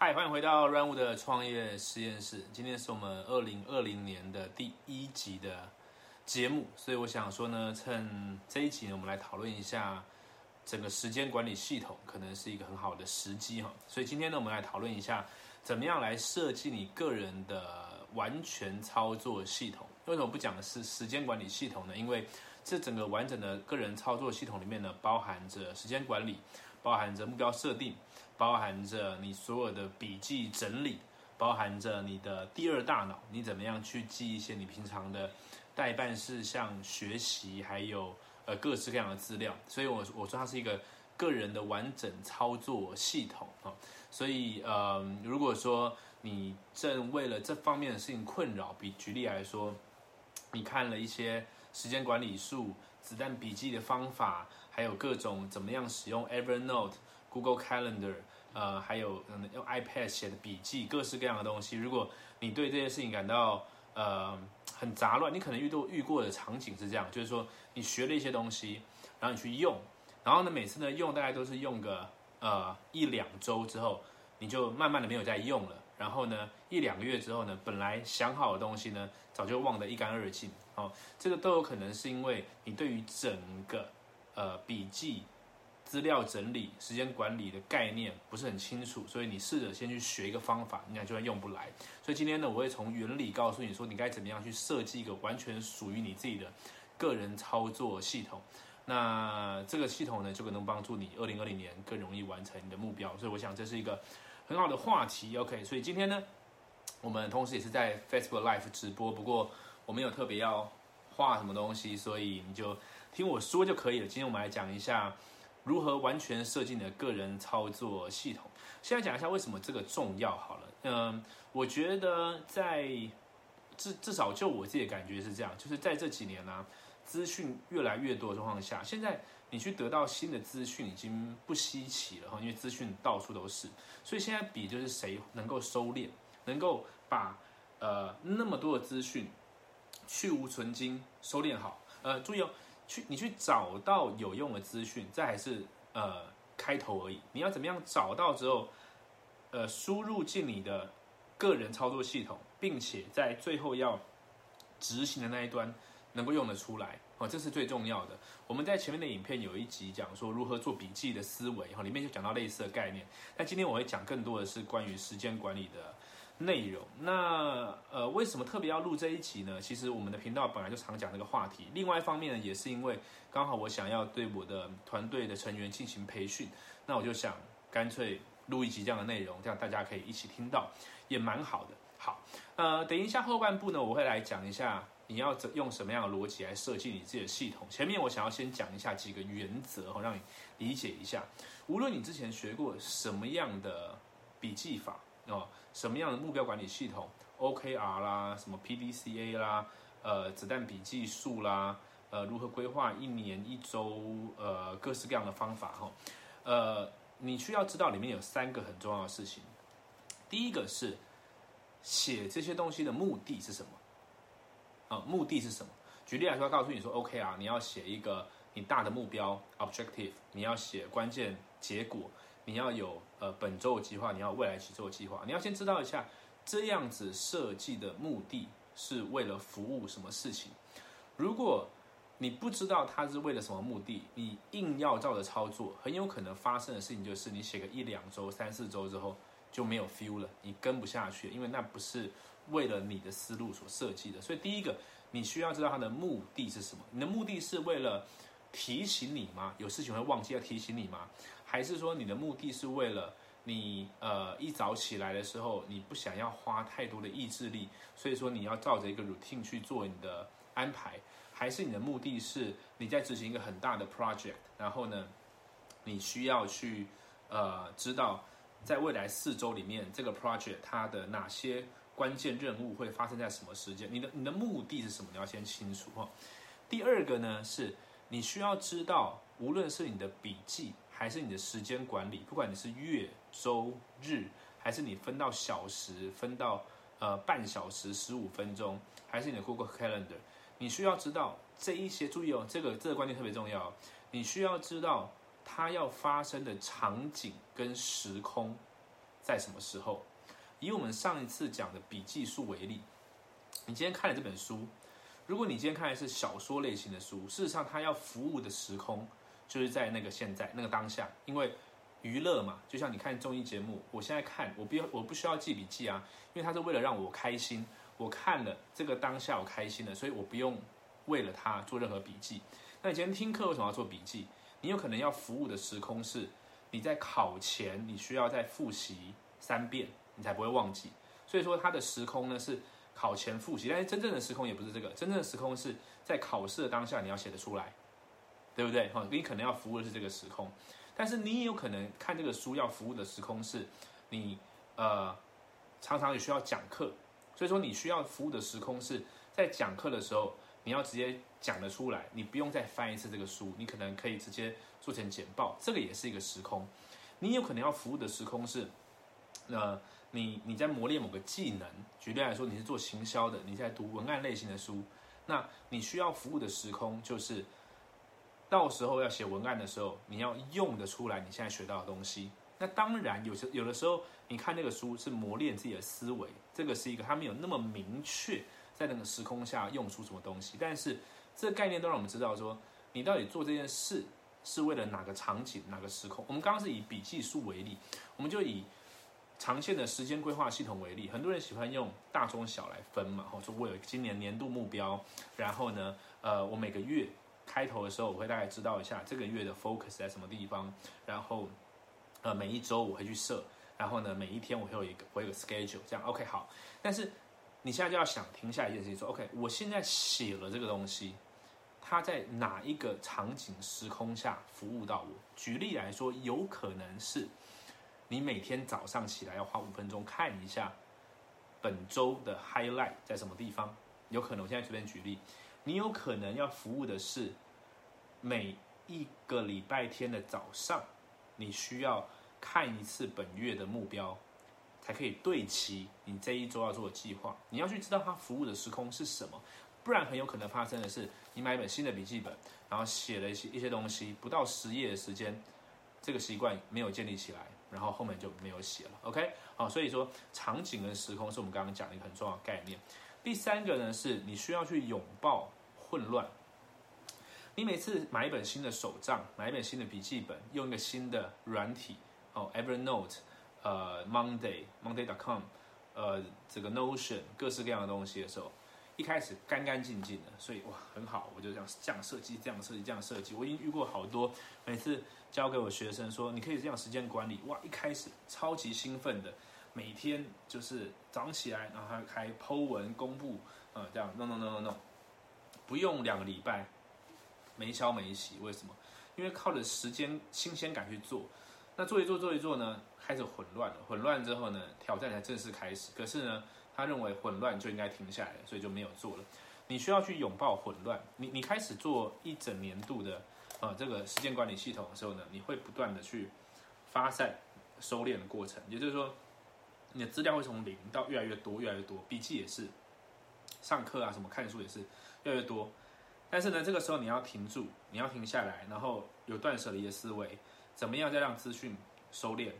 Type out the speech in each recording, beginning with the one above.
嗨，欢迎回到 Run 的创业实验室。今天是我们二零二零年的第一集的节目，所以我想说呢，趁这一集呢，我们来讨论一下整个时间管理系统，可能是一个很好的时机哈。所以今天呢，我们来讨论一下，怎么样来设计你个人的完全操作系统。为什么不讲的是时间管理系统呢？因为这整个完整的个人操作系统里面呢，包含着时间管理，包含着目标设定。包含着你所有的笔记整理，包含着你的第二大脑，你怎么样去记一些你平常的代办事项、学习，还有呃各式各样的资料。所以，我我说它是一个个人的完整操作系统啊。所以，呃，如果说你正为了这方面的事情困扰，比举例来说，你看了一些时间管理术、子弹笔记的方法，还有各种怎么样使用 Evernote。Google Calendar，呃，还有嗯用 iPad 写的笔记，各式各样的东西。如果你对这些事情感到呃很杂乱，你可能遇到遇过的场景是这样，就是说你学了一些东西，然后你去用，然后呢每次呢用大概都是用个呃一两周之后，你就慢慢的没有再用了。然后呢一两个月之后呢，本来想好的东西呢早就忘得一干二净。哦，这个都有可能是因为你对于整个呃笔记。资料整理、时间管理的概念不是很清楚，所以你试着先去学一个方法，你看就算用不来。所以今天呢，我会从原理告诉你说，你该怎么样去设计一个完全属于你自己的个人操作系统。那这个系统呢，就可能帮助你二零二零年更容易完成你的目标。所以我想这是一个很好的话题。OK，所以今天呢，我们同时也是在 Facebook Live 直播，不过我没有特别要画什么东西，所以你就听我说就可以了。今天我们来讲一下。如何完全设计你的个人操作系统？现在讲一下为什么这个重要好了。嗯，我觉得在至至少就我自己的感觉是这样，就是在这几年呢，资讯越来越多的状况下，现在你去得到新的资讯已经不稀奇了哈，因为资讯到处都是。所以现在比就是谁能够收敛，能够把呃那么多的资讯去无存精收敛好。呃，注意哦。去，你去找到有用的资讯，这还是呃开头而已。你要怎么样找到之后，呃，输入进你的个人操作系统，并且在最后要执行的那一端能够用得出来哦，这是最重要的。我们在前面的影片有一集讲说如何做笔记的思维哈，里面就讲到类似的概念。那今天我会讲更多的是关于时间管理的。内容那呃为什么特别要录这一集呢？其实我们的频道本来就常讲这个话题。另外一方面呢，也是因为刚好我想要对我的团队的成员进行培训，那我就想干脆录一集这样的内容，这样大家可以一起听到，也蛮好的。好，呃，等一下后半部呢，我会来讲一下你要怎用什么样的逻辑来设计你自己的系统。前面我想要先讲一下几个原则哈，让你理解一下。无论你之前学过什么样的笔记法。哦，什么样的目标管理系统？OKR 啦，什么 PDCA 啦，呃，子弹笔记术啦，呃，如何规划一年一周，呃，各式各样的方法哈，呃，你需要知道里面有三个很重要的事情。第一个是写这些东西的目的是什么？啊，目的是什么？举例来说，告诉你说，OKR，你要写一个你大的目标 objective，你要写关键结果。你要有呃本周的计划，你要未来几周的计划，你要先知道一下这样子设计的目的是为了服务什么事情。如果你不知道它是为了什么目的，你硬要照着操作，很有可能发生的事情就是你写个一两周、三四周之后就没有 feel 了，你跟不下去，因为那不是为了你的思路所设计的。所以第一个，你需要知道它的目的是什么。你的目的是为了提醒你吗？有事情会忘记要提醒你吗？还是说你的目的是为了你呃一早起来的时候你不想要花太多的意志力，所以说你要照着一个 routine 去做你的安排？还是你的目的是你在执行一个很大的 project，然后呢你需要去呃知道在未来四周里面这个 project 它的哪些关键任务会发生在什么时间？你的你的目的是什么？你要先清楚哈。第二个呢是你需要知道，无论是你的笔记。还是你的时间管理，不管你是月、周、日，还是你分到小时、分到呃半小时、十五分钟，还是你的 Google Calendar，你需要知道这一些。注意哦，这个这个观念特别重要。你需要知道它要发生的场景跟时空在什么时候。以我们上一次讲的笔记书为例，你今天看了这本书，如果你今天看的是小说类型的书，事实上它要服务的时空就是在那个现在那个当下，因为娱乐嘛，就像你看综艺节目，我现在看我不要我不需要记笔记啊，因为它是为了让我开心，我看了这个当下我开心了，所以我不用为了它做任何笔记。那你今天听课为什么要做笔记？你有可能要服务的时空是你在考前你需要再复习三遍。你才不会忘记，所以说它的时空呢是考前复习，但是真正的时空也不是这个，真正的时空是在考试的当下你要写得出来，对不对？哈，你可能要服务的是这个时空，但是你也有可能看这个书要服务的时空是，你呃常常也需要讲课，所以说你需要服务的时空是在讲课的时候你要直接讲得出来，你不用再翻一次这个书，你可能可以直接做成简报，这个也是一个时空。你有可能要服务的时空是，呃。你你在磨练某个技能，举例来说，你是做行销的，你在读文案类型的书，那你需要服务的时空就是，到时候要写文案的时候，你要用得出来你现在学到的东西。那当然，有些有的时候你看那个书是磨练自己的思维，这个是一个它没有那么明确在那个时空下用出什么东西，但是这个概念都让我们知道说，你到底做这件事是为了哪个场景、哪个时空。我们刚刚是以笔记书为例，我们就以。长线的时间规划系统为例，很多人喜欢用大中小来分嘛，吼，说我有今年年度目标，然后呢，呃，我每个月开头的时候，我会大概知道一下这个月的 focus 在什么地方，然后，呃，每一周我会去设，然后呢，每一天我会有一个我有个 schedule，这样 OK 好。但是你现在就要想停下一件事情，说 OK，我现在写了这个东西，它在哪一个场景时空下服务到我？举例来说，有可能是。你每天早上起来要花五分钟看一下本周的 highlight 在什么地方？有可能我现在随便举例，你有可能要服务的是每一个礼拜天的早上，你需要看一次本月的目标，才可以对齐你这一周要做的计划。你要去知道它服务的时空是什么，不然很有可能发生的是，你买一本新的笔记本，然后写了一些一些东西，不到十页的时间，这个习惯没有建立起来。然后后面就没有写了，OK，好，所以说场景跟时空是我们刚刚讲的一个很重要的概念。第三个呢，是你需要去拥抱混乱。你每次买一本新的手账，买一本新的笔记本，用一个新的软体，哦，Evernote，呃，Monday，Monday.com，呃，这个 Notion，各式各样的东西的时候。一开始干干净净的，所以哇很好，我就这样这样设计，这样设计，这样设计。我已经遇过好多，每次教给我学生说，你可以这样时间管理，哇，一开始超级兴奋的，每天就是早上起来，然后还开 Po 文公布，呃，这样 no no no no no，不用两个礼拜，没消没息，为什么？因为靠着时间新鲜感去做，那做一做做一做呢，开始混乱了，混乱之后呢，挑战才正式开始。可是呢？他认为混乱就应该停下来，所以就没有做了。你需要去拥抱混乱。你你开始做一整年度的呃这个时间管理系统的时候呢，你会不断的去发散、收敛的过程。也就是说，你的资料会从零到越来越多、越来越多。笔记也是，上课啊什么看书也是越来越多。但是呢，这个时候你要停住，你要停下来，然后有断舍离的思维，怎么样再让资讯收敛？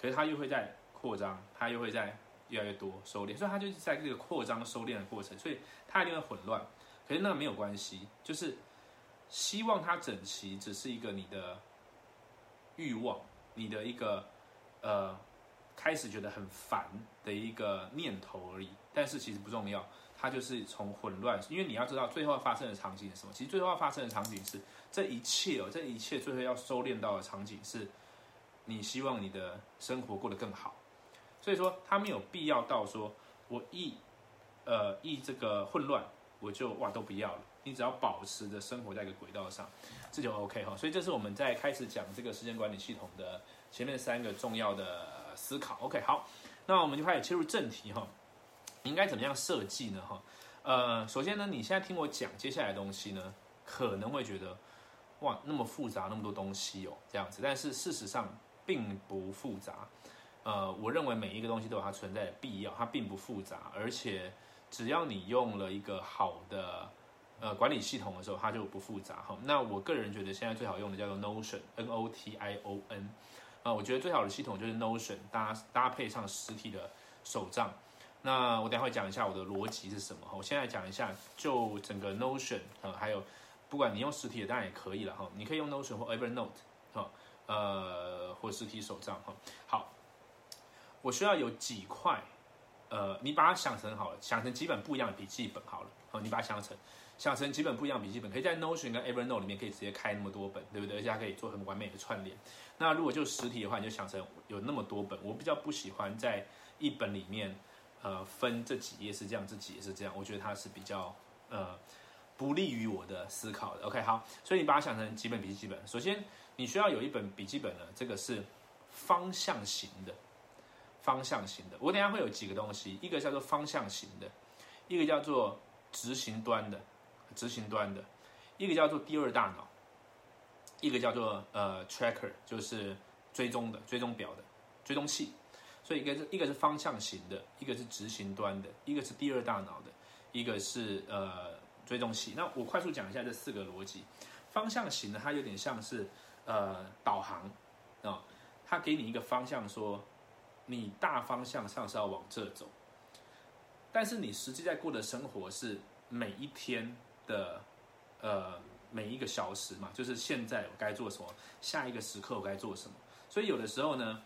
可是它又会在扩张，它又会在。越来越多收敛，所以它就是在这个扩张收敛的过程，所以它一定会混乱。可是那没有关系，就是希望它整齐，只是一个你的欲望，你的一个呃开始觉得很烦的一个念头而已。但是其实不重要，它就是从混乱，因为你要知道最后要发生的场景是什么。其实最后要发生的场景是这一切哦，这一切最后要收敛到的场景是，你希望你的生活过得更好。所以说，他没有必要到说，我一，呃，一这个混乱，我就哇都不要了。你只要保持着生活在一个轨道上，这就 OK 哈。所以这是我们在开始讲这个时间管理系统的前面三个重要的思考。OK，好，那我们就开始切入正题哈。应该怎么样设计呢？哈，呃，首先呢，你现在听我讲接下来的东西呢，可能会觉得哇那么复杂，那么多东西哦，这样子。但是事实上并不复杂。呃，我认为每一个东西都有它存在的必要，它并不复杂，而且只要你用了一个好的呃管理系统的时候，它就不复杂哈。那我个人觉得现在最好用的叫做 Notion，N O T I O N。啊，我觉得最好的系统就是 Notion，搭搭配上实体的手账。那我等下会讲一下我的逻辑是什么。我现在讲一下，就整个 Notion 啊，还有不管你用实体的当然也可以了哈，你可以用 Notion 或 Evernote 哈，呃，或实体手账哈。好，我需要有几块，呃，你把它想成好了，想成几本不一样的笔记本好了。好，你把它想成想成几本不一样笔记本，可以在 Notion 跟 Evernote 里面可以直接开那么多本，对不对？而且它可以做很完美的串联。那如果就实体的话，你就想成有那么多本。我比较不喜欢在一本里面。呃，分这几页是这样，这几页是这样，我觉得它是比较呃不利于我的思考的。OK，好，所以你把它想成几本笔记本。首先，你需要有一本笔记本呢，这个是方向型的，方向型的。我等下会有几个东西，一个叫做方向型的，一个叫做执行端的，执行端的，一个叫做第二大脑，一个叫做呃 tracker，就是追踪的，追踪表的，追踪器。所以一个是一个是方向型的，一个是执行端的，一个是第二大脑的，一个是呃追踪器。那我快速讲一下这四个逻辑。方向型的它有点像是呃导航啊，它给你一个方向，说你大方向上是要往这走，但是你实际在过的生活是每一天的呃每一个小时嘛，就是现在我该做什么，下一个时刻我该做什么。所以有的时候呢。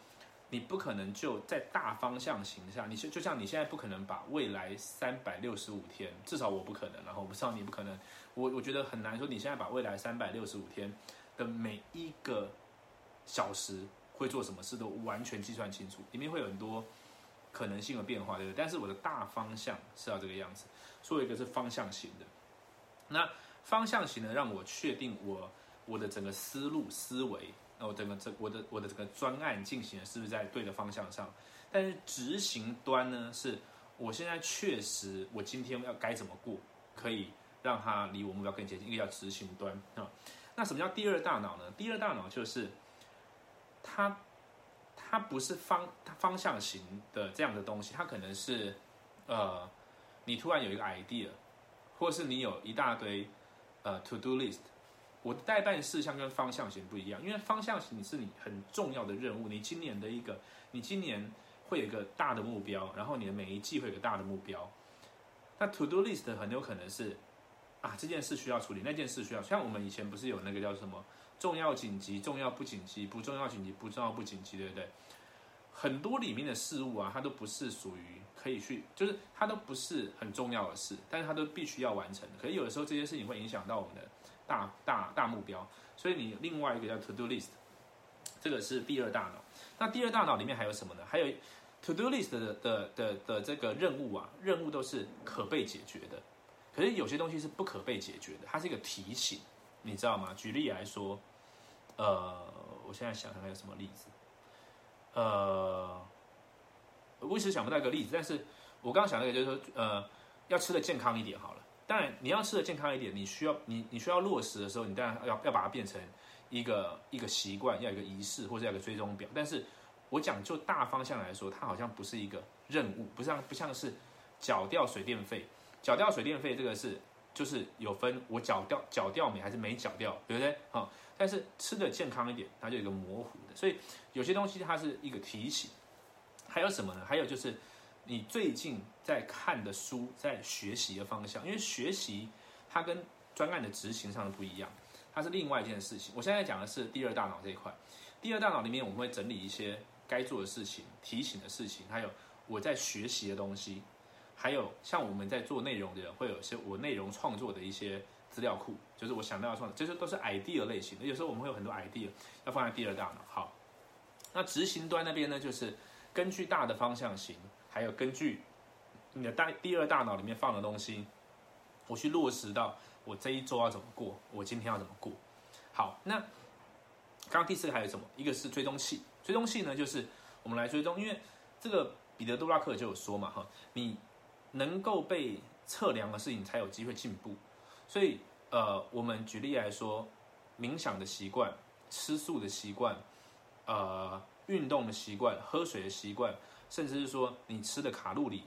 你不可能就在大方向形下，你就就像你现在不可能把未来三百六十五天，至少我不可能，然后我不知道你不可能，我我觉得很难说你现在把未来三百六十五天的每一个小时会做什么事都完全计算清楚，里面会有很多可能性的变化，对不对？但是我的大方向是要这个样子，所以一个是方向型的，那方向型的让我确定我我的整个思路思维。那我整个这我的我的这个专案进行的是不是在对的方向上？但是执行端呢，是我现在确实我今天要该怎么过，可以让它离我目标更接近。一个叫执行端啊。那什么叫第二大脑呢？第二大脑就是它它不是方它方向型的这样的东西，它可能是呃你突然有一个 idea，或是你有一大堆呃 to do list。我的代办事项跟方向型不一样，因为方向型你是你很重要的任务，你今年的一个，你今年会有一个大的目标，然后你的每一季会有个大的目标。那 to do list 很有可能是啊，这件事需要处理，那件事需要，像我们以前不是有那个叫什么重要紧急、重要不紧急、不重要紧急、不重要不紧急，对不对？很多里面的事物啊，它都不是属于可以去，就是它都不是很重要的事，但是它都必须要完成。可是有的时候这些事情会影响到我们的。大大大目标，所以你另外一个叫 to do list，这个是第二大脑。那第二大脑里面还有什么呢？还有 to do list 的的的的这个任务啊，任务都是可被解决的。可是有些东西是不可被解决的，它是一个提醒，你知道吗？举例来说，呃，我现在想想还有什么例子？呃，我一时想不到一个例子，但是我刚刚想那个就是说，呃，要吃的健康一点好了。当然，你要吃的健康一点，你需要你你需要落实的时候，你当然要要把它变成一个一个习惯，要一个仪式或者要一个追踪表。但是，我讲就大方向来说，它好像不是一个任务，不像不像是缴掉水电费，缴掉水电费这个是就是有分我缴掉缴掉没还是没缴掉，对不对？啊，但是吃的健康一点，它就有一个模糊的，所以有些东西它是一个提醒。还有什么呢？还有就是。你最近在看的书，在学习的方向，因为学习它跟专案的执行上的不一样，它是另外一件事情。我现在讲的是第二大脑这一块，第二大脑里面我们会整理一些该做的事情、提醒的事情，还有我在学习的东西，还有像我们在做内容的人会有些我内容创作的一些资料库，就是我想到要创，这些都是 idea 类型的。有时候我们会有很多 idea 要放在第二大脑。好，那执行端那边呢，就是根据大的方向型。还有根据你的大第二大脑里面放的东西，我去落实到我这一周要怎么过，我今天要怎么过。好，那刚刚第四个还有什么？一个是追踪器，追踪器呢就是我们来追踪，因为这个彼得·杜拉克就有说嘛，哈，你能够被测量的事情才有机会进步。所以，呃，我们举例来说，冥想的习惯、吃素的习惯、呃，运动的习惯、喝水的习惯。甚至是说你吃的卡路里，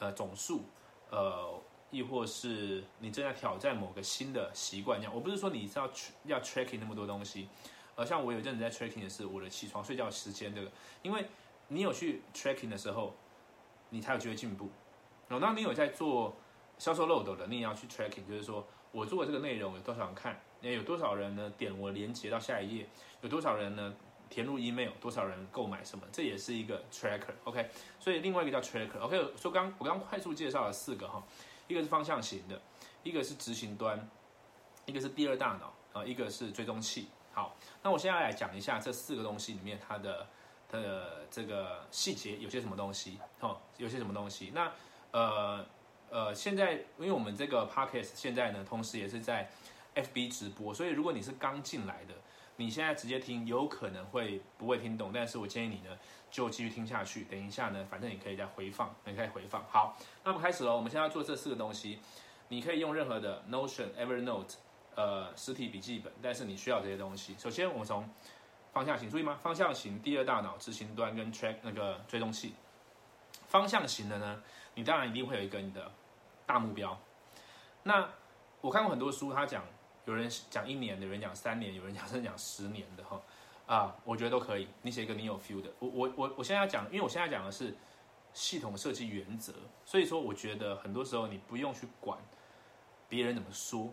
呃总数，呃，亦或是你正在挑战某个新的习惯，这样。我不是说你是要要 tracking 那么多东西，呃，像我有一阵子在 tracking 的是我的起床睡觉时间这个，因为你有去 tracking 的时候，你才有机会进步。然后，当你有在做销售漏斗的，你也要去 tracking，就是说我做的这个内容有多少人看，也有多少人呢点我连接到下一页，有多少人呢填入 email，多少人购买什么，这也是一个 tracker。OK，所以另外一个叫 tracker。OK，说刚我刚快速介绍了四个哈，一个是方向型的，一个是执行端，一个是第二大脑啊，一个是追踪器。好，那我现在来讲一下这四个东西里面它的它的这个细节有些什么东西，哦，有些什么东西。那呃呃，现在因为我们这个 podcast 现在呢，同时也是在 FB 直播，所以如果你是刚进来的，你现在直接听有可能会不会听懂，但是我建议你呢就继续听下去，等一下呢，反正你可以再回放，你可以回放。好，那么开始喽，我们现在要做这四个东西，你可以用任何的 Notion、Evernote。呃，实体笔记本，但是你需要这些东西。首先，我们从方向型，注意吗？方向型，第二大脑，执行端跟 track 那个追踪器。方向型的呢，你当然一定会有一个你的大目标。那我看过很多书，他讲有人讲一年，有人讲三年，有人讲甚至讲十年的哈。啊，我觉得都可以。你写一个你有 feel 的。我我我我现在要讲，因为我现在讲的是系统设计原则，所以说我觉得很多时候你不用去管别人怎么说。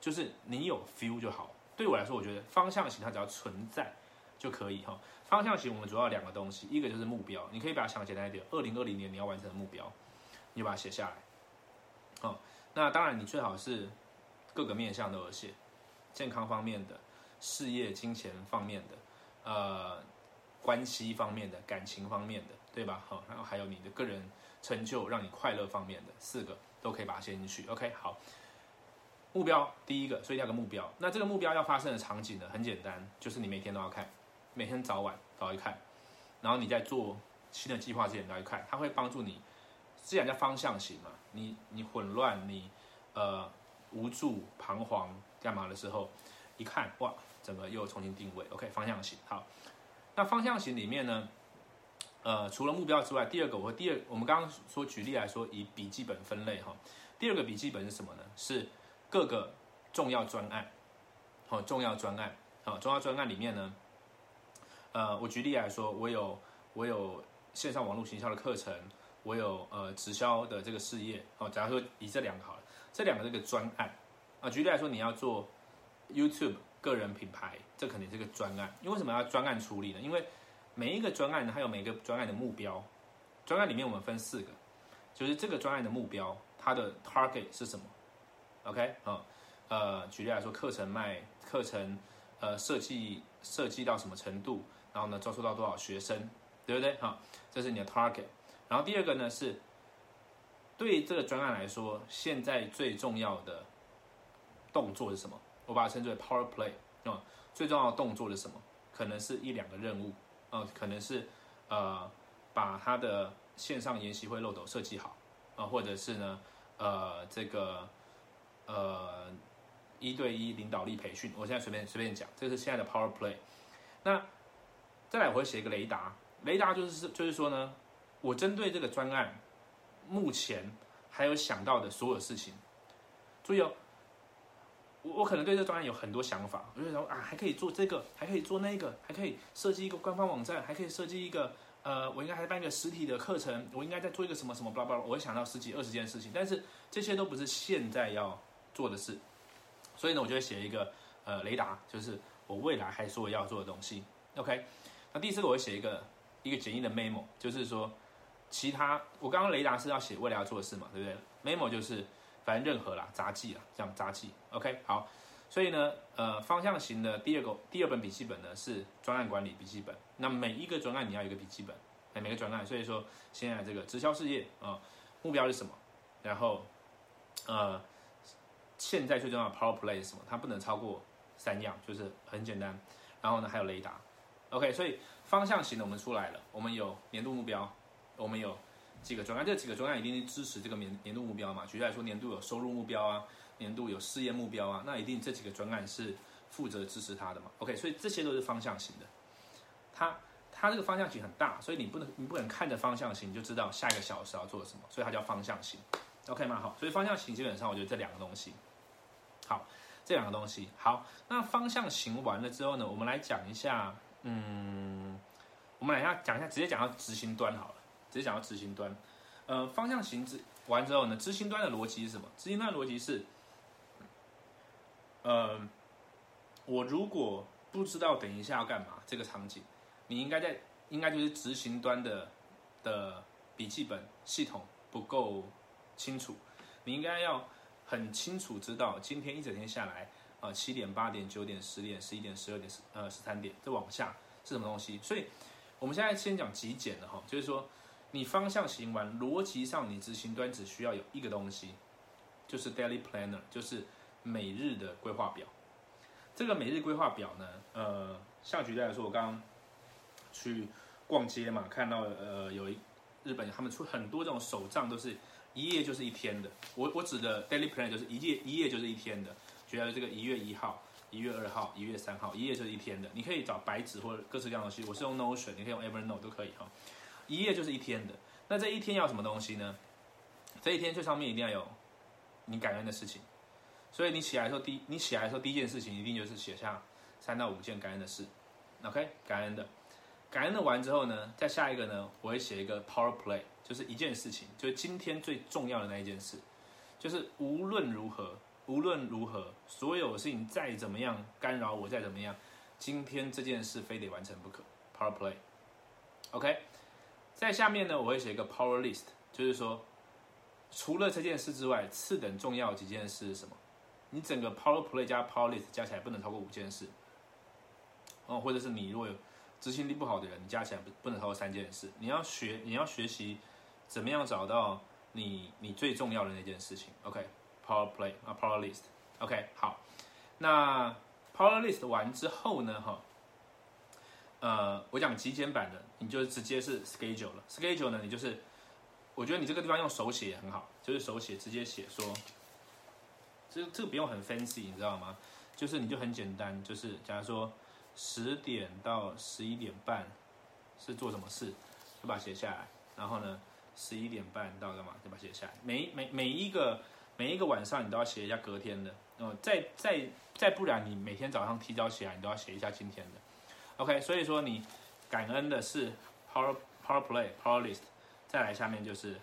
就是你有 feel 就好。对我来说，我觉得方向型它只要存在就可以哈。方向型我们主要两个东西，一个就是目标，你可以把它想简单一点，二零二零年你要完成的目标，你就把它写下来。好，那当然你最好是各个面向都有写，健康方面的、事业、金钱方面的、呃关系方面的、感情方面的，对吧？好，然后还有你的个人成就、让你快乐方面的，四个都可以把它写进去。OK，好。目标第一个，所以要个目标。那这个目标要发生的场景呢，很简单，就是你每天都要看，每天早晚都要看。然后你在做新的计划之前都要看，它会帮助你，既然叫方向型嘛，你你混乱，你呃无助、彷徨干嘛的时候，一看哇，整个又重新定位。OK，方向型好。那方向型里面呢，呃，除了目标之外，第二个我第二，我们刚刚说举例来说，以笔记本分类哈，第二个笔记本是什么呢？是各个重要专案，好，重要专案，好，重要专案里面呢，呃，我举例来说，我有我有线上网络行销的课程，我有呃直销的这个事业，好，假如说以这两个好了，这两个这个专案，啊，举例来说，你要做 YouTube 个人品牌，这肯定是个专案，因为什么要专案处理呢？因为每一个专案呢，它有每个专案的目标，专案里面我们分四个，就是这个专案的目标，它的 target 是什么？OK，好，呃，举例来说，课程卖课程，呃，设计设计到什么程度，然后呢，招收到多少学生，对不对？好，这是你的 target。然后第二个呢是，对这个专案来说，现在最重要的动作是什么？我把它称之为 power play 啊，最重要的动作是什么？可能是一两个任务，啊，可能是呃，把它的线上研习会漏斗设计好，啊，或者是呢，呃，这个。呃，一对一领导力培训，我现在随便随便讲，这是现在的 Power Play。那再来，我会写一个雷达，雷达就是就是说呢，我针对这个专案，目前还有想到的所有事情，注意哦，我我可能对这个专案有很多想法，我就说啊，还可以做这个，还可以做那个，还可以设计一个官方网站，还可以设计一个。呃，我应该还办一个实体的课程，我应该再做一个什么什么，巴拉巴拉，我会想到十几二十件事情，但是这些都不是现在要做的事，所以呢，我就会写一个呃雷达，就是我未来还说要做的东西。OK，那第四个我会写一个一个简易的 memo，就是说其他我刚刚雷达是要写未来要做的事嘛，对不对？memo 就是反正任何啦，杂记啦，这样杂记。OK，好。所以呢，呃，方向型的第二个第二本笔记本呢是专案管理笔记本。那每一个专案你要有一个笔记本，每个专案。所以说，现在这个直销事业啊，目标是什么？然后，呃，现在最重要的 Power Play 是什么？它不能超过三样，就是很简单。然后呢，还有雷达。OK，所以方向型的我们出来了，我们有年度目标，我们有几个专案，这几个专案一定支持这个年年度目标嘛？举例来说，年度有收入目标啊。年度有事业目标啊，那一定这几个专案是负责支持他的嘛？OK，所以这些都是方向型的。它它这个方向型很大，所以你不能你不能看着方向型就知道下一个小时要做什么，所以它叫方向型。OK 吗？好，所以方向型基本上我觉得这两个东西。好，这两个东西。好，那方向型完了之后呢，我们来讲一下，嗯，我们来下讲一下，直接讲到执行端好了，直接讲到执行端。呃，方向型之完之后呢，执行端的逻辑是什么？执行端的逻辑是，呃，我如果不知道等一下要干嘛，这个场景，你应该在，应该就是执行端的的笔记本系统不够清楚，你应该要很清楚知道今天一整天下来，呃，七点、八点、九点、十点、十一点、十二点、十呃十三点，再往下是什么东西？所以，我们现在先讲极简的哈，就是说。你方向行完，逻辑上你执行端只需要有一个东西，就是 daily planner，就是每日的规划表。这个每日规划表呢，呃，像举例来说，我刚刚去逛街嘛，看到呃有一日本他们出很多这种手账，都是一页就是一天的。我我指的 daily planner 就是一页一页就是一天的。举例这个一月一号、一月二号、一月三号，一页就是一天的。你可以找白纸或者各式各样的东西，我是用 Notion，你可以用 Evernote 都可以哈。一页就是一天的，那这一天要什么东西呢？这一天最上面一定要有你感恩的事情，所以你起来的时候，第你起来的时候第一件事情一定就是写下三到五件感恩的事，OK？感恩的，感恩的完之后呢，再下一个呢，我会写一个 Power Play，就是一件事情，就是今天最重要的那一件事，就是无论如何，无论如何，所有事情再怎么样干扰我，再怎么样，今天这件事非得完成不可，Power Play，OK？在下面呢，我会写一个 power list，就是说，除了这件事之外，次等重要几件事是什么？你整个 power play 加 power list 加起来不能超过五件事。哦，或者是你如果有执行力不好的人，你加起来不不能超过三件事。你要学，你要学习怎么样找到你你最重要的那件事情。OK，power play 啊 power list，OK 好。那 power list 完之后呢，哈。呃，我讲极简版的，你就直接是 schedule 了。schedule 呢，你就是，我觉得你这个地方用手写也很好，就是手写直接写说，这这个不用很 fancy，你知道吗？就是你就很简单，就是假如说十点到十一点半是做什么事，就把它写下来。然后呢，十一点半到干嘛，就把它写下来。每每每一个每一个晚上你都要写一下隔天的。哦，再再再不然你每天早上提早起来，你都要写一下今天的。OK，所以说你感恩的是 Power Power Play Power List，再来下面就是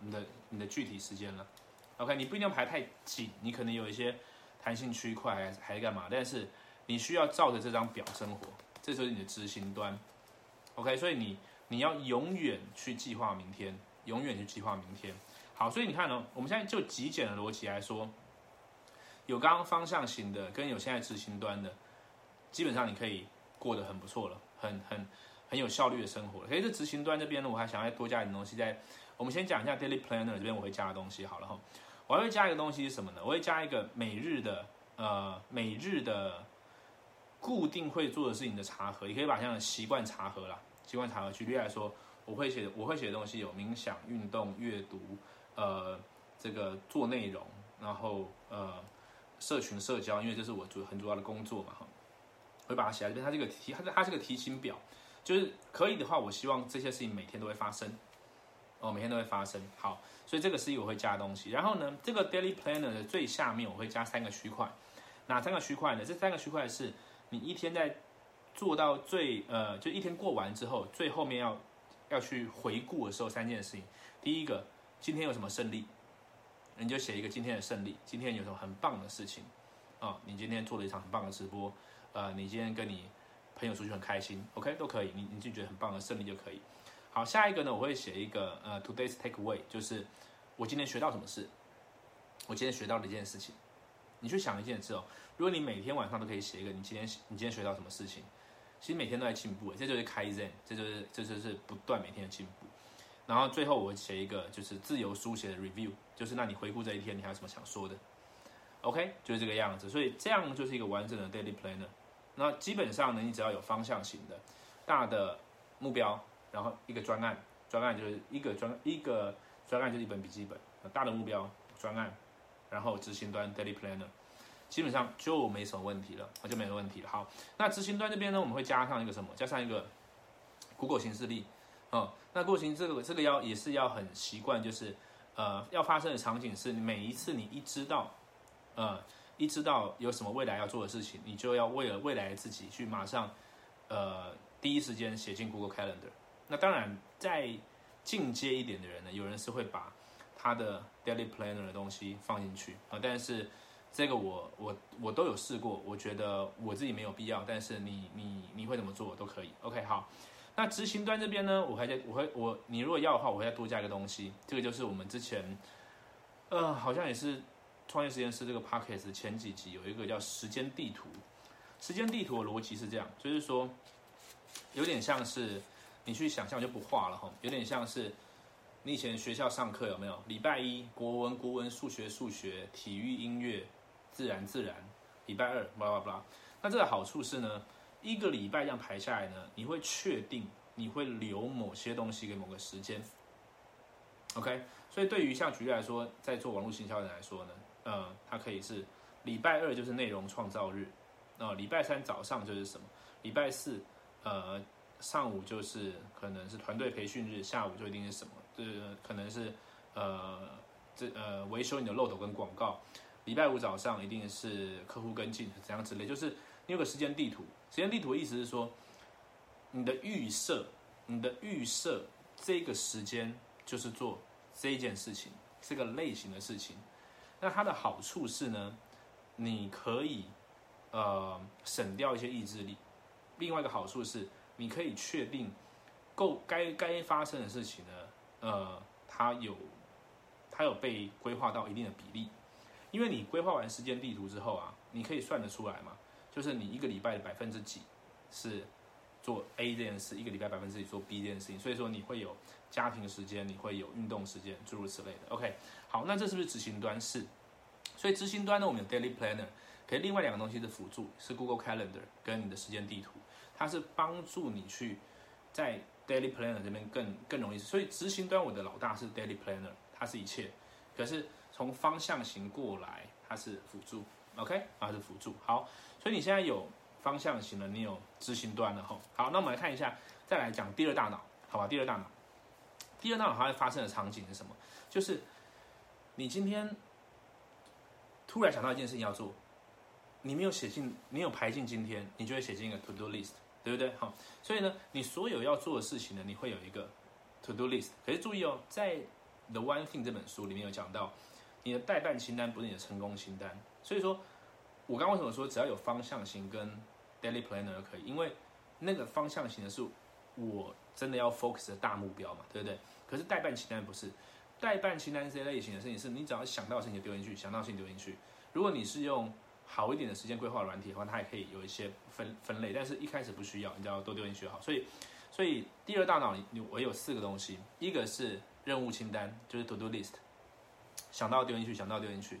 你的你的具体时间了。OK，你不一定要排太紧，你可能有一些弹性区块还还干嘛，但是你需要照着这张表生活，这就是你的执行端。OK，所以你你要永远去计划明天，永远去计划明天。好，所以你看呢，我们现在就极简的逻辑来说，有刚刚方向型的跟有现在执行端的，基本上你可以。过得很不错了，很很很有效率的生活。可是这执行端这边呢，我还想要多加一点东西。在我们先讲一下 daily planner 这边我会加的东西好了哈。我还会加一个东西是什么呢？我会加一个每日的呃每日的固定会做的事情的茶盒，也可以把像习惯茶盒啦，习惯茶盒。举例来说，我会写我会写的东西有冥想、运动、阅读，呃，这个做内容，然后呃社群社交，因为这是我主很主要的工作嘛哈。会把它写在这边，它这个提，它它这个提醒表，就是可以的话，我希望这些事情每天都会发生，哦，每天都会发生。好，所以这个是一我会加东西。然后呢，这个 daily planner 的最下面我会加三个区块，哪三个区块呢？这三个区块是你一天在做到最呃，就一天过完之后，最后面要要去回顾的时候，三件事情。第一个，今天有什么胜利，你就写一个今天的胜利，今天有什么很棒的事情啊？你今天做了一场很棒的直播。呃，你今天跟你朋友出去很开心，OK，都可以，你你就觉得很棒的胜利就可以。好，下一个呢，我会写一个呃，today's takeaway，就是我今天学到什么事，我今天学到的一件事情。你去想一件事哦，如果你每天晚上都可以写一个你今天你今天学到什么事情，其实每天都在进步，这就是开 zen，这就是这就是不断每天的进步。然后最后我写一个就是自由书写的 review，就是那你回顾这一天，你还有什么想说的？OK，就是这个样子，所以这样就是一个完整的 daily planner。那基本上呢，你只要有方向型的大的目标，然后一个专案，专案就是一个专一个专案就是一本笔记本，大的目标专案，然后执行端 daily planner，基本上就没什么问题了，那就没有问题了。好，那执行端这边呢，我们会加上一个什么？加上一个 Google 形式力，哦，那 Google 形这个这个要也是要很习惯，就是呃要发生的场景是每一次你一知道，呃。一知道有什么未来要做的事情，你就要为了未来自己去马上，呃，第一时间写进 Google Calendar。那当然，在进阶一点的人呢，有人是会把他的 Daily Planner 的东西放进去啊，但是这个我我我都有试过，我觉得我自己没有必要，但是你你你会怎么做都可以。OK，好，那执行端这边呢，我还在我会我你如果要的话，我会再多加一个东西，这个就是我们之前，呃，好像也是创业实验室这个 p o c k e 前几集有一个叫时间地图，时间地图的逻辑是这样，就是说有点像是。你去想象就不画了哈，有点像是你以前学校上课有没有？礼拜一国文国文，数学数学，体育音乐，自然自然。礼拜二巴拉巴拉。那这个好处是呢，一个礼拜这样排下来呢，你会确定你会留某些东西给某个时间。OK，所以对于像举例来说，在做网络行销的人来说呢，呃，它可以是礼拜二就是内容创造日，那礼拜三早上就是什么？礼拜四，呃。上午就是可能是团队培训日，下午就一定是什么？这可能是呃这呃维修你的漏斗跟广告。礼拜五早上一定是客户跟进怎样之类，就是你有个时间地图。时间地图的意思是说，你的预设，你的预设这个时间就是做这件事情，这个类型的事情。那它的好处是呢，你可以呃省掉一些意志力。另外一个好处是。你可以确定，够该该发生的事情呢？呃，它有，它有被规划到一定的比例，因为你规划完时间地图之后啊，你可以算得出来嘛，就是你一个礼拜的百分之几是做 A 这件事，一个礼拜百分之几做 B 这件事情，所以说你会有家庭时间，你会有运动时间，诸如此类的。OK，好，那这是不是执行端是？所以执行端呢，我们有 Daily Planner，可以另外两个东西是辅助，是 Google Calendar 跟你的时间地图。它是帮助你去在 Daily Planner 这边更更容易，所以执行端我的老大是 Daily Planner，它是一切。可是从方向型过来，它是辅助，OK，它是辅助。好，所以你现在有方向型的，你有执行端的哈。好，那我们来看一下，再来讲第二大脑，好吧？第二大脑，第二大脑它会发生的场景是什么？就是你今天突然想到一件事情要做，你没有写进，你有排进今天，你就会写进一个 To Do List。对不对？好，所以呢，你所有要做的事情呢，你会有一个 to do list。可是注意哦，在 The One Thing 这本书里面有讲到，你的代办清单不是你的成功清单。所以说，我刚为什么说只要有方向型跟 daily planner 可以？因为那个方向型的是我真的要 focus 的大目标嘛，对不对？可是代办清单不是，代办清单这类型的事情是你只要想到事情丢进去，想到事情丢进去。如果你是用好一点的时间规划软体的话，它也可以有一些分分类，但是一开始不需要，你只要都丢进去好。所以，所以第二大脑里，我有四个东西，一个是任务清单，就是 to do list，想到丢进去，想到丢进去。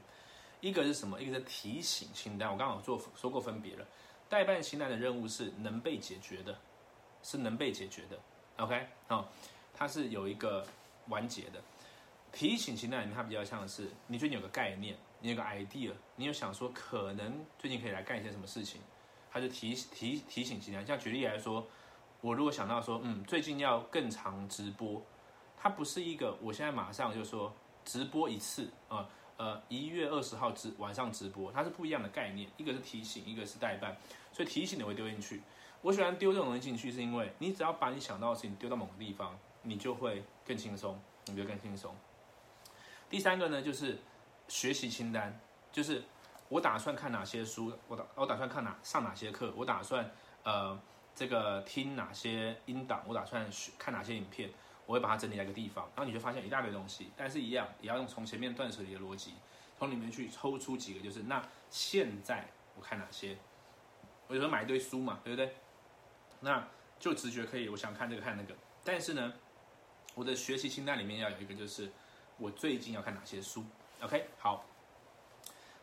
一个是什么？一个是提醒清单，我刚好做说过分别了。代办清单的任务是能被解决的，是能被解决的。OK，好，它是有一个完结的。提醒清单，它比较像是，你最近有个概念。你有个 idea，你有想说可能最近可以来干一些什么事情，他就提提提醒清单。像举例来说，我如果想到说，嗯，最近要更长直播，它不是一个我现在马上就说直播一次啊，呃一月二十号直晚上直播，它是不一样的概念，一个是提醒，一个是代办，所以提醒你会丢进去。我喜欢丢这种东西进去，是因为你只要把你想到的事情丢到某个地方，你就会更轻松，你就更轻松。第三个呢，就是。学习清单就是我打算看哪些书，我打我打算看哪上哪些课，我打算呃这个听哪些音档，我打算学看哪些影片，我会把它整理在一个地方，然后你就发现一大堆东西，但是一样也要用从前面断舍离的逻辑，从里面去抽出几个，就是那现在我看哪些，我有时候买一堆书嘛，对不对？那就直觉可以，我想看这个看那个，但是呢，我的学习清单里面要有一个，就是我最近要看哪些书。OK，好。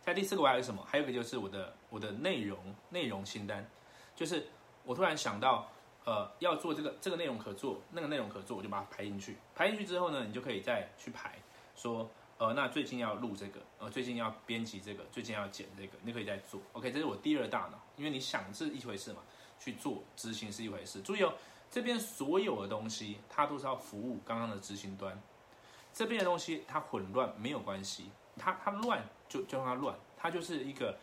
在第四个，我还有什么？还有一个就是我的我的内容内容清单，就是我突然想到，呃，要做这个这个内容可做，那个内容可做，我就把它排进去。排进去之后呢，你就可以再去排，说，呃，那最近要录这个，呃，最近要编辑这个，最近要剪这个，你可以再做。OK，这是我第二大脑，因为你想是一回事嘛，去做执行是一回事。注意哦，这边所有的东西，它都是要服务刚刚的执行端。这边的东西它混乱没有关系，它它乱就就让它乱，它就是一个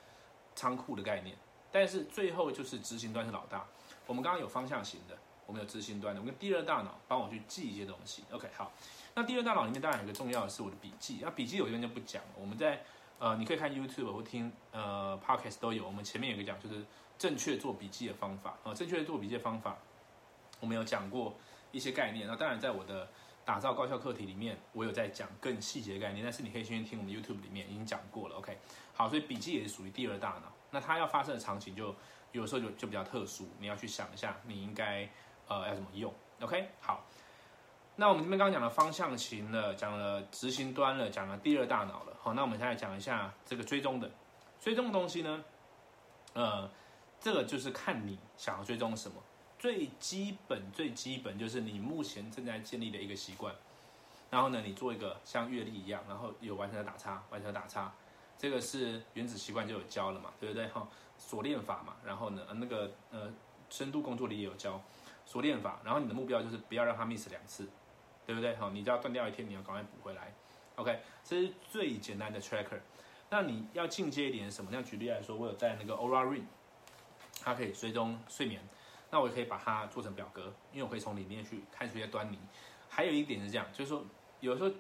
仓库的概念。但是最后就是执行端是老大。我们刚刚有方向型的，我们有执行端的，我们第二大脑帮我去记一些东西。OK，好。那第二大脑里面当然有一个重要的是我的笔记。那笔记有这边就不讲了。我们在呃，你可以看 YouTube 或听呃 Podcast 都有。我们前面有个讲就是正确做笔记的方法啊，正确做笔记的方法，我们有讲过一些概念。那当然在我的打造高效课题里面，我有在讲更细节的概念。但是你可以先听我们 YouTube 里面已经讲过了。OK，好，所以笔记也是属于第二大脑。那它要发生的场景就有时候就就比较特殊，你要去想一下你应该呃要怎么用。OK，好。那我们这边刚刚讲了方向型了，讲了执行端了，讲了第二大脑了。好，那我们现在讲一下这个追踪的，追踪的东西呢，呃，这个就是看你想要追踪什么。最基本最基本就是你目前正在建立的一个习惯，然后呢，你做一个像阅历一样，然后有完成的打叉，完成的打叉。这个是原子习惯就有教了嘛，对不对？哈，锁链法嘛，然后呢，呃那个呃，深度工作里也有教锁链法，然后你的目标就是不要让它 miss 两次，对不对？好，你只要断掉一天，你要赶快补回来。OK，这是最简单的 tracker。那你要进阶一点什么？那举例来说，我有在那个 Aura Ring，它可以追踪睡眠，那我也可以把它做成表格，因为我可以从里面去看出一些端倪。还有一点是这样，就是说有时候。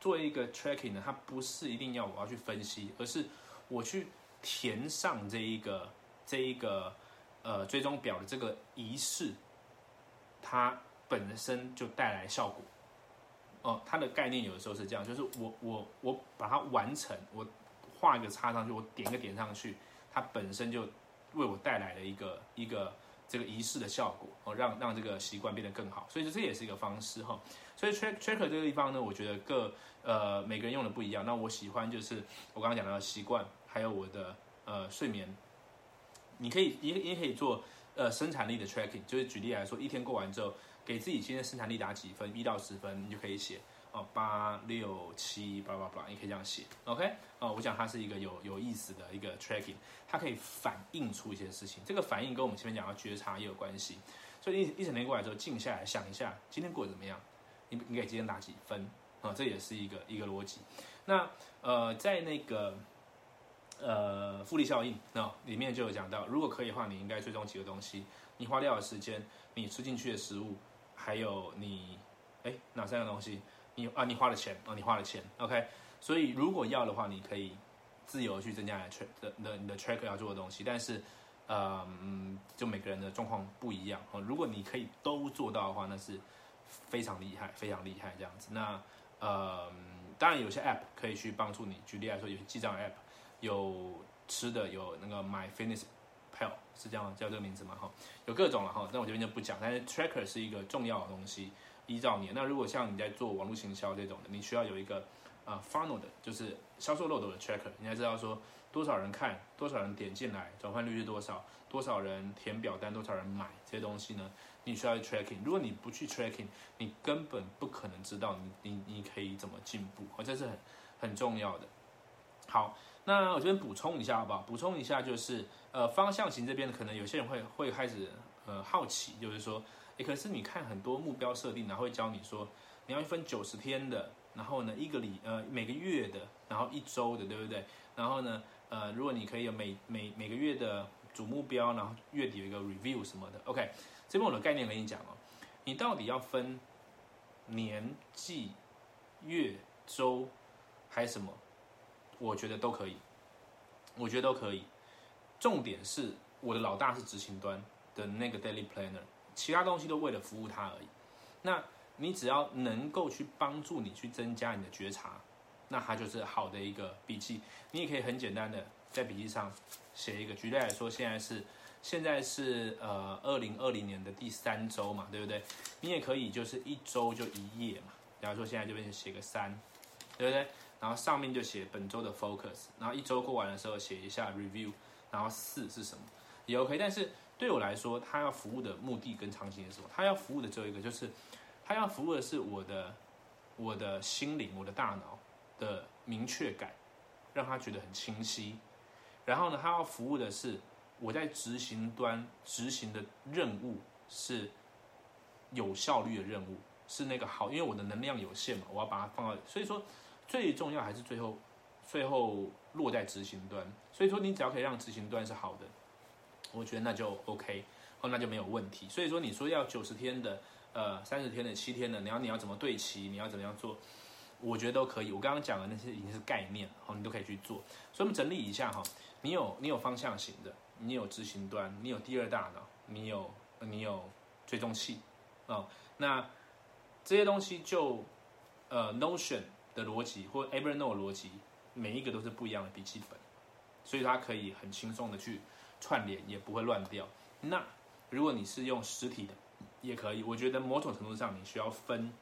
做一个 tracking 呢，它不是一定要我要去分析，而是我去填上这一个这一个呃追踪表的这个仪式，它本身就带来效果。哦，它的概念有的时候是这样，就是我我我把它完成，我画一个叉上去，我点一个点上去，它本身就为我带来了一个一个这个仪式的效果，哦，让让这个习惯变得更好。所以这也是一个方式哈。所以 track tracker 这个地方呢，我觉得各呃每个人用的不一样。那我喜欢就是我刚刚讲到的习惯，还有我的呃睡眠。你可以也也可以做呃生产力的 tracking，就是举例来说，一天过完之后，给自己今天生产力打几分，一到十分，你就可以写哦八六七八八八，你可以这样写。OK，哦，我讲它是一个有有意思的一个 tracking，它可以反映出一些事情。这个反应跟我们前面讲到觉察也有关系。所以一一整天过来之后，静下来想一下，今天过得怎么样？你你给今天打几分啊？这也是一个一个逻辑。那呃，在那个呃复利效应那里面就有讲到，如果可以的话，你应该追踪几个东西：你花掉的时间，你吃进去的食物，还有你哎哪三个东西？你啊你花了钱啊你花了钱。OK，所以如果要的话，你可以自由去增加你 track 的你的 track 要做的东西，但是嗯，就每个人的状况不一样哦。如果你可以都做到的话，那是。非常厉害，非常厉害，这样子。那呃，当然有些 App 可以去帮助你。举例来说，有些记账 App，有吃的，有那个 My Fitness Pal，是这样叫这个名字嘛？哈，有各种了哈。那我这边就不讲。但是 Tracker 是一个重要的东西，依照你。那如果像你在做网络行销这种的，你需要有一个呃 Funnel 的，就是销售漏斗的 Tracker，你才知道说多少人看，多少人点进来，转换率是多少，多少人填表单，多少人买这些东西呢？你需要 tracking，如果你不去 tracking，你根本不可能知道你你你可以怎么进步，哦，这是很很重要的。好，那我这边补充一下好不好？补充一下就是，呃，方向型这边可能有些人会会开始呃好奇，就是说，诶，可是你看很多目标设定，然后会教你说，你要分九十天的，然后呢一个礼呃每个月的，然后一周的，对不对？然后呢，呃，如果你可以有每每每个月的主目标，然后月底有一个 review 什么的，OK。这边我的概念跟你讲哦，你到底要分年、季、月、周还是什么？我觉得都可以，我觉得都可以。重点是我的老大是执行端的那个 daily planner，其他东西都为了服务他而已。那你只要能够去帮助你去增加你的觉察，那它就是好的一个笔记。你也可以很简单的在笔记上写一个。举例来说，现在是。现在是呃二零二零年的第三周嘛，对不对？你也可以就是一周就一页嘛。假如说现在这边写个三，对不对？然后上面就写本周的 focus，然后一周过完的时候写一下 review，然后四是什么也 OK。但是对我来说，他要服务的目的跟场景是什么？他要服务的只有一个，就是他要服务的是我的我的心灵、我的大脑的明确感，让他觉得很清晰。然后呢，他要服务的是。我在执行端执行的任务是有效率的任务，是那个好，因为我的能量有限嘛，我要把它放到，所以说最重要还是最后最后落在执行端。所以说，你只要可以让执行端是好的，我觉得那就 OK，哦，那就没有问题。所以说，你说要九十天的，呃，三十天的，七天的，你要你要怎么对齐，你要怎么样做，我觉得都可以。我刚刚讲的那些已经是概念，好，你都可以去做。所以我们整理一下哈，你有你有方向型的，你有执行端，你有第二大脑，你有你有追踪器，哦，那这些东西就呃 Notion 的逻辑或 Evernote 逻辑，每一个都是不一样的笔记本。所以它可以很轻松的去串联，也不会乱掉。那如果你是用实体的，也可以。我觉得某种程度上你需要分，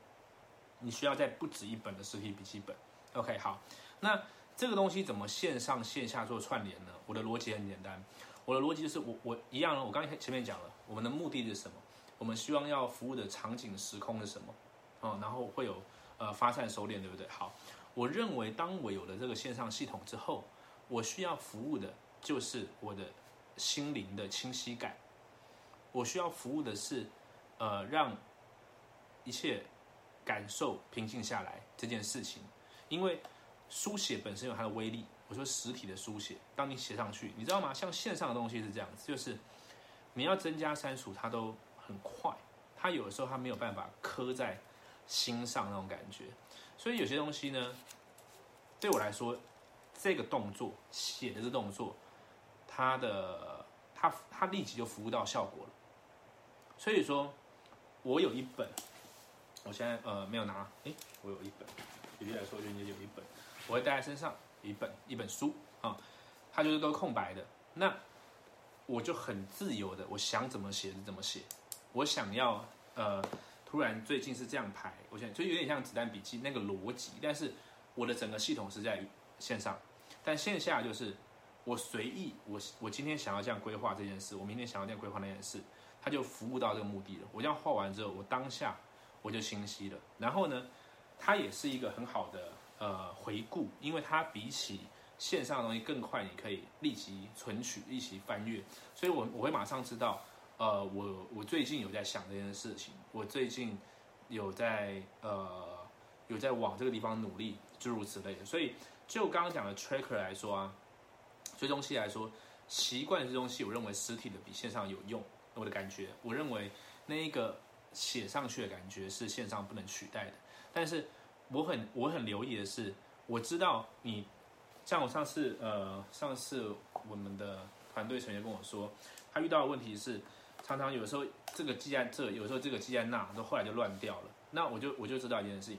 你需要在不止一本的实体笔记本。OK，好。那这个东西怎么线上线下做串联呢？我的逻辑很简单，我的逻辑就是我我一样，我刚才前面讲了，我们的目的是什么？我们希望要服务的场景时空是什么？哦，然后会有呃发散收敛，对不对？好，我认为当我有了这个线上系统之后。我需要服务的就是我的心灵的清晰感，我需要服务的是，呃，让一切感受平静下来这件事情。因为书写本身有它的威力。我说实体的书写，当你写上去，你知道吗？像线上的东西是这样子，就是你要增加删除，它都很快，它有的时候它没有办法刻在心上那种感觉。所以有些东西呢，对我来说。这个动作写的这动作，它的它它立即就服务到效果了。所以说，我有一本，我现在呃没有拿，诶，我有一本，举例来说，就你有一本，我会带在身上，一本一本书啊，它就是都空白的。那我就很自由的，我想怎么写就怎么写。我想要呃，突然最近是这样排，我想就有点像子弹笔记那个逻辑，但是我的整个系统是在线上。但线下就是我随意，我我今天想要这样规划这件事，我明天想要这样规划那件事，它就服务到这个目的了。我这样画完之后，我当下我就清晰了。然后呢，它也是一个很好的呃回顾，因为它比起线上的东西更快，你可以立即存取、立即翻阅。所以我我会马上知道，呃，我我最近有在想这件事情，我最近有在呃有在往这个地方努力，诸如此类的。所以。就刚刚讲的 tracker 来说啊，追踪器来说，习惯追踪器，我认为实体的比线上有用。我的感觉，我认为那一个写上去的感觉是线上不能取代的。但是我很我很留意的是，我知道你像我上次呃上次我们的团队成员跟我说，他遇到的问题是常常有时候这个记在这，有时候这个记在那，都后来就乱掉了。那我就我就知道一件事情。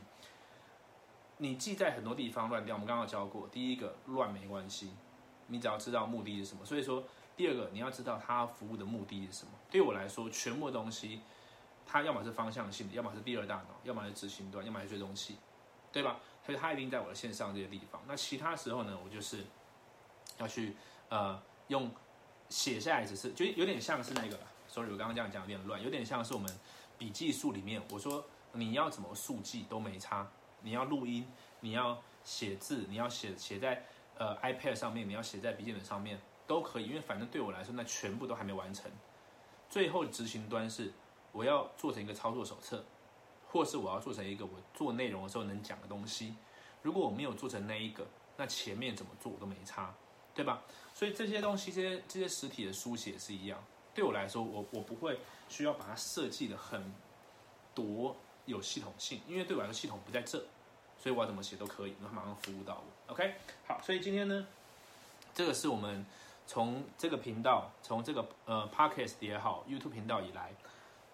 你记在很多地方乱掉，我们刚刚教过，第一个乱没关系，你只要知道目的是什么。所以说，第二个你要知道它服务的目的是什么。对我来说，全部的东西，它要么是方向性的，要么是第二大脑，要么是执行端，要么是追踪器，对吧？所以它一定在我的线上这些地方。那其他时候呢，我就是要去呃用写下来，只是就有点像是那个，sorry，我刚刚这样讲有点乱，有点像是我们笔记术里面，我说你要怎么速记都没差。你要录音，你要写字，你要写写在呃 iPad 上面，你要写在笔记本上面都可以，因为反正对我来说，那全部都还没完成。最后执行端是我要做成一个操作手册，或是我要做成一个我做内容的时候能讲的东西。如果我没有做成那一个，那前面怎么做都没差，对吧？所以这些东西，这些这些实体的书写是一样。对我来说，我我不会需要把它设计的很多。有系统性，因为对我来说系统不在这，所以我要怎么写都可以，能马上服务到我。OK，好，所以今天呢，这个是我们从这个频道，从这个呃 Podcast 也好，YouTube 频道以来，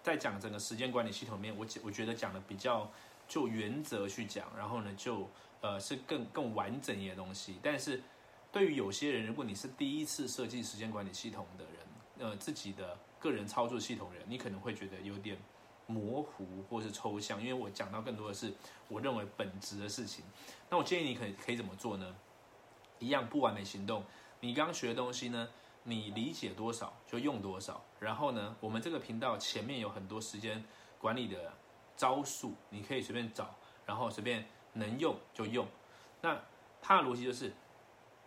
在讲整个时间管理系统面，我觉我觉得讲的比较就原则去讲，然后呢就呃是更更完整一些东西。但是对于有些人，如果你是第一次设计时间管理系统的人，呃自己的个人操作系统人，你可能会觉得有点。模糊或是抽象，因为我讲到更多的是我认为本质的事情。那我建议你可以可以怎么做呢？一样不完美行动。你刚学的东西呢，你理解多少就用多少。然后呢，我们这个频道前面有很多时间管理的招数，你可以随便找，然后随便能用就用。那它的逻辑就是，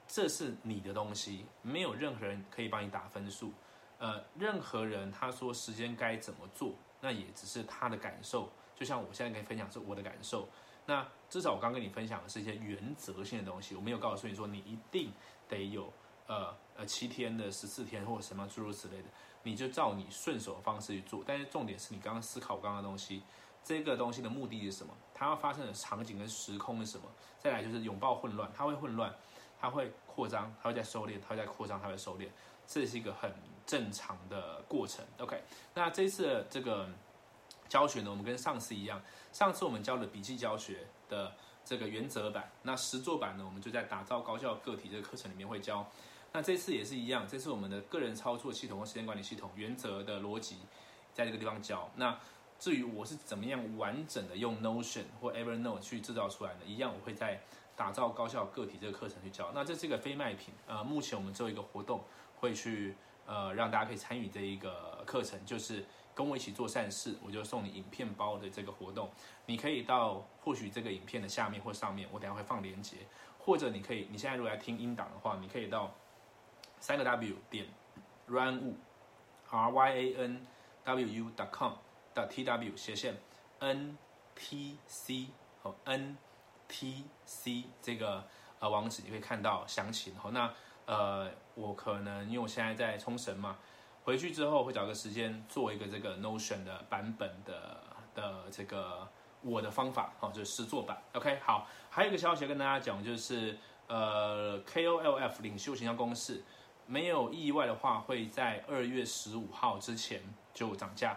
这是你的东西，没有任何人可以帮你打分数。呃，任何人他说时间该怎么做。那也只是他的感受，就像我现在跟你分享是我的感受，那至少我刚跟你分享的是一些原则性的东西，我没有告诉你说你一定得有呃呃七天的、十四天或者什么诸如此类的，你就照你顺手的方式去做。但是重点是你刚刚思考我刚刚的东西，这个东西的目的是什么？它要发生的场景跟时空是什么？再来就是拥抱混乱，它会混乱，它会扩张，它会在收敛，它会在扩张，它会收敛，这是一个很正常的过程。OK，那这次这个教学呢，我们跟上次一样。上次我们教的笔记教学的这个原则版，那实作版呢，我们就在打造高效个体这个课程里面会教。那这次也是一样，这次我们的个人操作系统和时间管理系统原则的逻辑，在这个地方教。那至于我是怎么样完整的用 Notion 或 Evernote 去制造出来的，一样我会在打造高效个体这个课程去教。那这是一个非卖品，呃，目前我们做一个活动，会去呃让大家可以参与这一个课程，就是。跟我一起做善事，我就送你影片包的这个活动。你可以到或许这个影片的下面或上面，我等下会放链接，或者你可以，你现在如果要听音档的话，你可以到三个 W 点 run r y a n w u dot com 的 t w 斜线 n t c 和 n t c 这个呃网址，你会看到详情。好，那呃我可能因为我现在在冲绳嘛。回去之后会找个时间做一个这个 Notion 的版本的的这个我的方法，好，就是实做版。OK，好，还有一个消息要跟大家讲，就是呃 KOLF 领袖形象公式，没有意外的话会在二月十五号之前就涨价，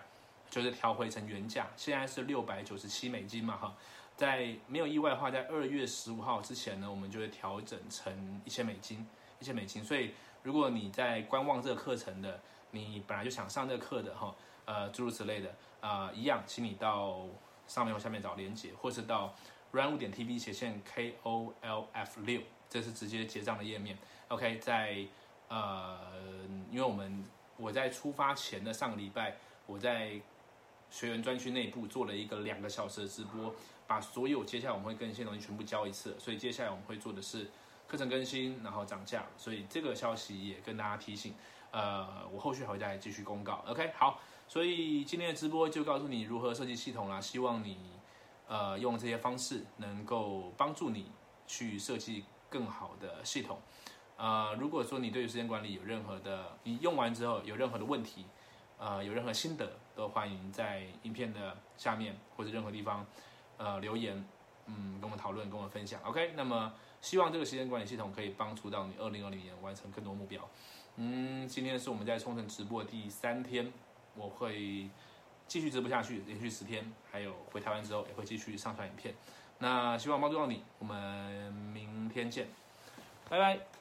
就是调回成原价，现在是六百九十七美金嘛，哈，在没有意外的话，在二月十五号之前呢，我们就会调整成一千美金，一千美金。所以如果你在观望这个课程的，你本来就想上这个课的哈，呃，诸如此类的啊，一样，请你到上面或下面找连接，或是到 run 五点 tv 斜线 k o l f 六，这是直接结账的页面。OK，在呃，因为我们我在出发前的上个礼拜，我在学员专区内部做了一个两个小时的直播，把所有接下来我们会更新的东西全部教一次，所以接下来我们会做的是课程更新，然后涨价，所以这个消息也跟大家提醒。呃，我后续还会再继续公告。OK，好，所以今天的直播就告诉你如何设计系统啦。希望你呃用这些方式能够帮助你去设计更好的系统。呃，如果说你对于时间管理有任何的，你用完之后有任何的问题，呃，有任何心得，都欢迎在影片的下面或者任何地方呃留言，嗯，跟我们讨论，跟我们分享。OK，那么希望这个时间管理系统可以帮助到你二零二零年完成更多目标。嗯，今天是我们在冲绳直播第三天，我会继续直播下去，连续十天，还有回台湾之后也会继续上传影片。那希望帮助到你，我们明天见，拜拜。